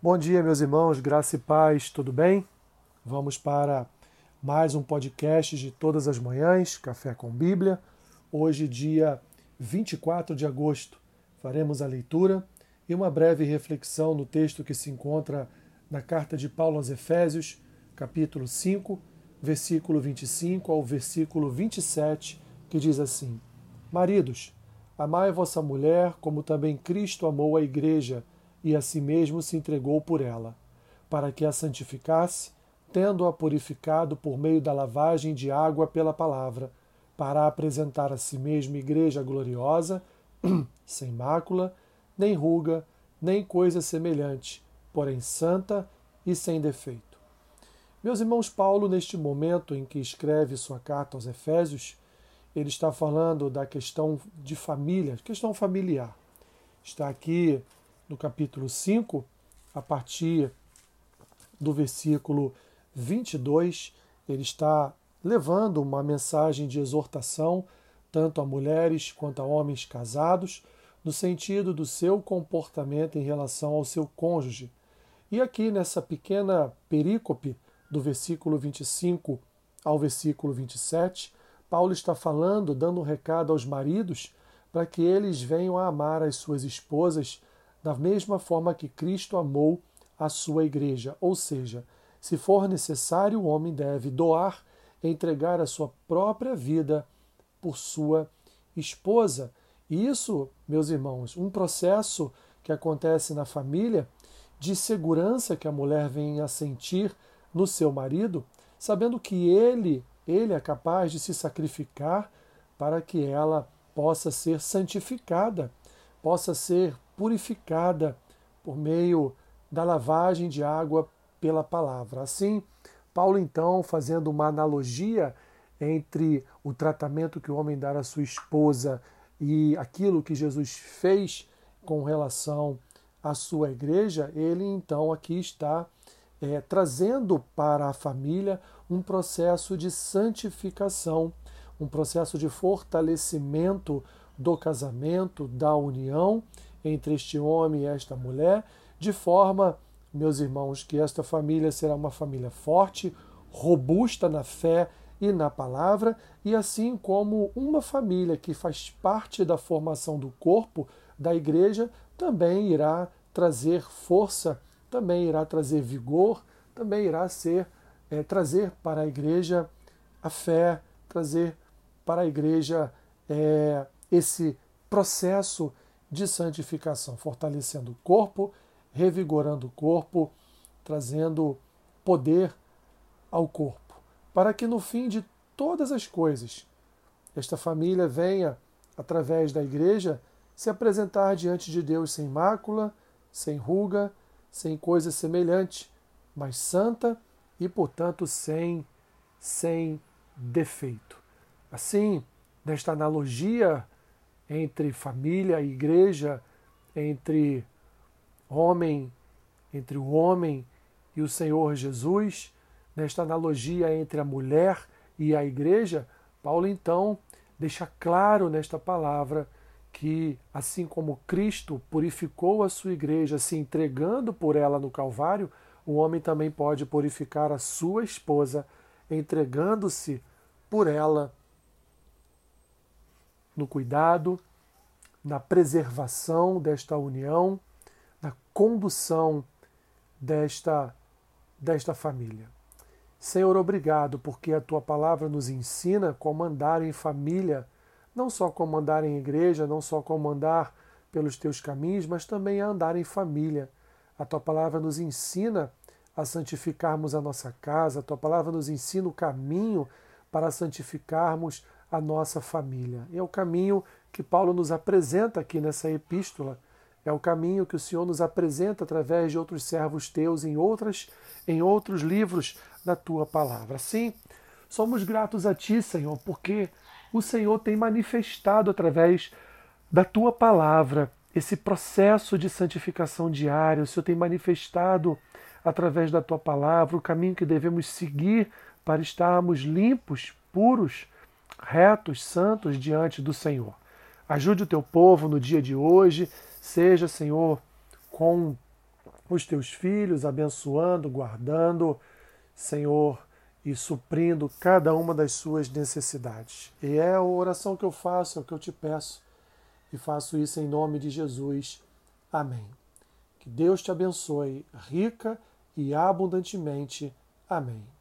Bom dia, meus irmãos, graça e paz, tudo bem? Vamos para mais um podcast de todas as manhãs, Café com Bíblia. Hoje, dia 24 de agosto, faremos a leitura e uma breve reflexão no texto que se encontra na carta de Paulo aos Efésios, capítulo 5, versículo 25 ao versículo 27, que diz assim: Maridos, amai vossa mulher, como também Cristo amou a igreja e a si mesmo se entregou por ela, para que a santificasse, tendo-a purificado por meio da lavagem de água pela palavra, para apresentar a si mesmo igreja gloriosa, sem mácula, nem ruga, nem coisa semelhante, porém santa e sem defeito. Meus irmãos, Paulo, neste momento em que escreve sua carta aos Efésios, ele está falando da questão de família, questão familiar. Está aqui no capítulo 5, a partir do versículo 22, ele está levando uma mensagem de exortação tanto a mulheres quanto a homens casados, no sentido do seu comportamento em relação ao seu cônjuge. E aqui nessa pequena perícope, do versículo 25 ao versículo 27, Paulo está falando, dando um recado aos maridos para que eles venham a amar as suas esposas da mesma forma que Cristo amou a sua igreja. Ou seja, se for necessário, o homem deve doar, entregar a sua própria vida por sua esposa. E isso, meus irmãos, um processo que acontece na família de segurança que a mulher vem a sentir no seu marido, sabendo que ele, ele é capaz de se sacrificar para que ela possa ser santificada, possa ser purificada por meio da lavagem de água pela palavra. Assim, Paulo, então, fazendo uma analogia entre o tratamento que o homem dá à sua esposa e aquilo que Jesus fez com relação à sua igreja, ele então aqui está é, trazendo para a família um processo de santificação, um processo de fortalecimento do casamento, da união entre este homem e esta mulher, de forma, meus irmãos, que esta família será uma família forte, robusta na fé e na palavra, e assim como uma família que faz parte da formação do corpo da igreja também irá trazer força, também irá trazer vigor, também irá ser é, trazer para a igreja a fé, trazer para a igreja é, esse processo de santificação, fortalecendo o corpo, revigorando o corpo, trazendo poder ao corpo, para que no fim de todas as coisas, esta família venha, através da igreja, se apresentar diante de Deus sem mácula, sem ruga, sem coisa semelhante, mas santa e, portanto, sem, sem defeito. Assim, nesta analogia entre família e igreja, entre homem, entre o homem e o Senhor Jesus, nesta analogia entre a mulher e a igreja, Paulo então deixa claro nesta palavra que, assim como Cristo purificou a sua igreja se entregando por ela no Calvário, o homem também pode purificar a sua esposa entregando-se por ela no cuidado, na preservação desta união, na condução desta, desta família. Senhor, obrigado, porque a tua palavra nos ensina como andar em família, não só como andar em igreja, não só como andar pelos teus caminhos, mas também a andar em família. A tua palavra nos ensina a santificarmos a nossa casa, a tua palavra nos ensina o caminho para santificarmos a nossa família. É o caminho que Paulo nos apresenta aqui nessa epístola. É o caminho que o Senhor nos apresenta através de outros servos teus em outras em outros livros da tua palavra. Sim, somos gratos a ti, Senhor, porque o Senhor tem manifestado através da tua palavra esse processo de santificação diária. O Senhor tem manifestado através da tua palavra o caminho que devemos seguir para estarmos limpos, puros, retos, santos diante do Senhor. Ajude o teu povo no dia de hoje, seja, Senhor, com os teus filhos, abençoando, guardando, Senhor, e suprindo cada uma das suas necessidades. E é a oração que eu faço, é o que eu te peço, e faço isso em nome de Jesus. Amém. Que Deus te abençoe rica e abundantemente. Amém.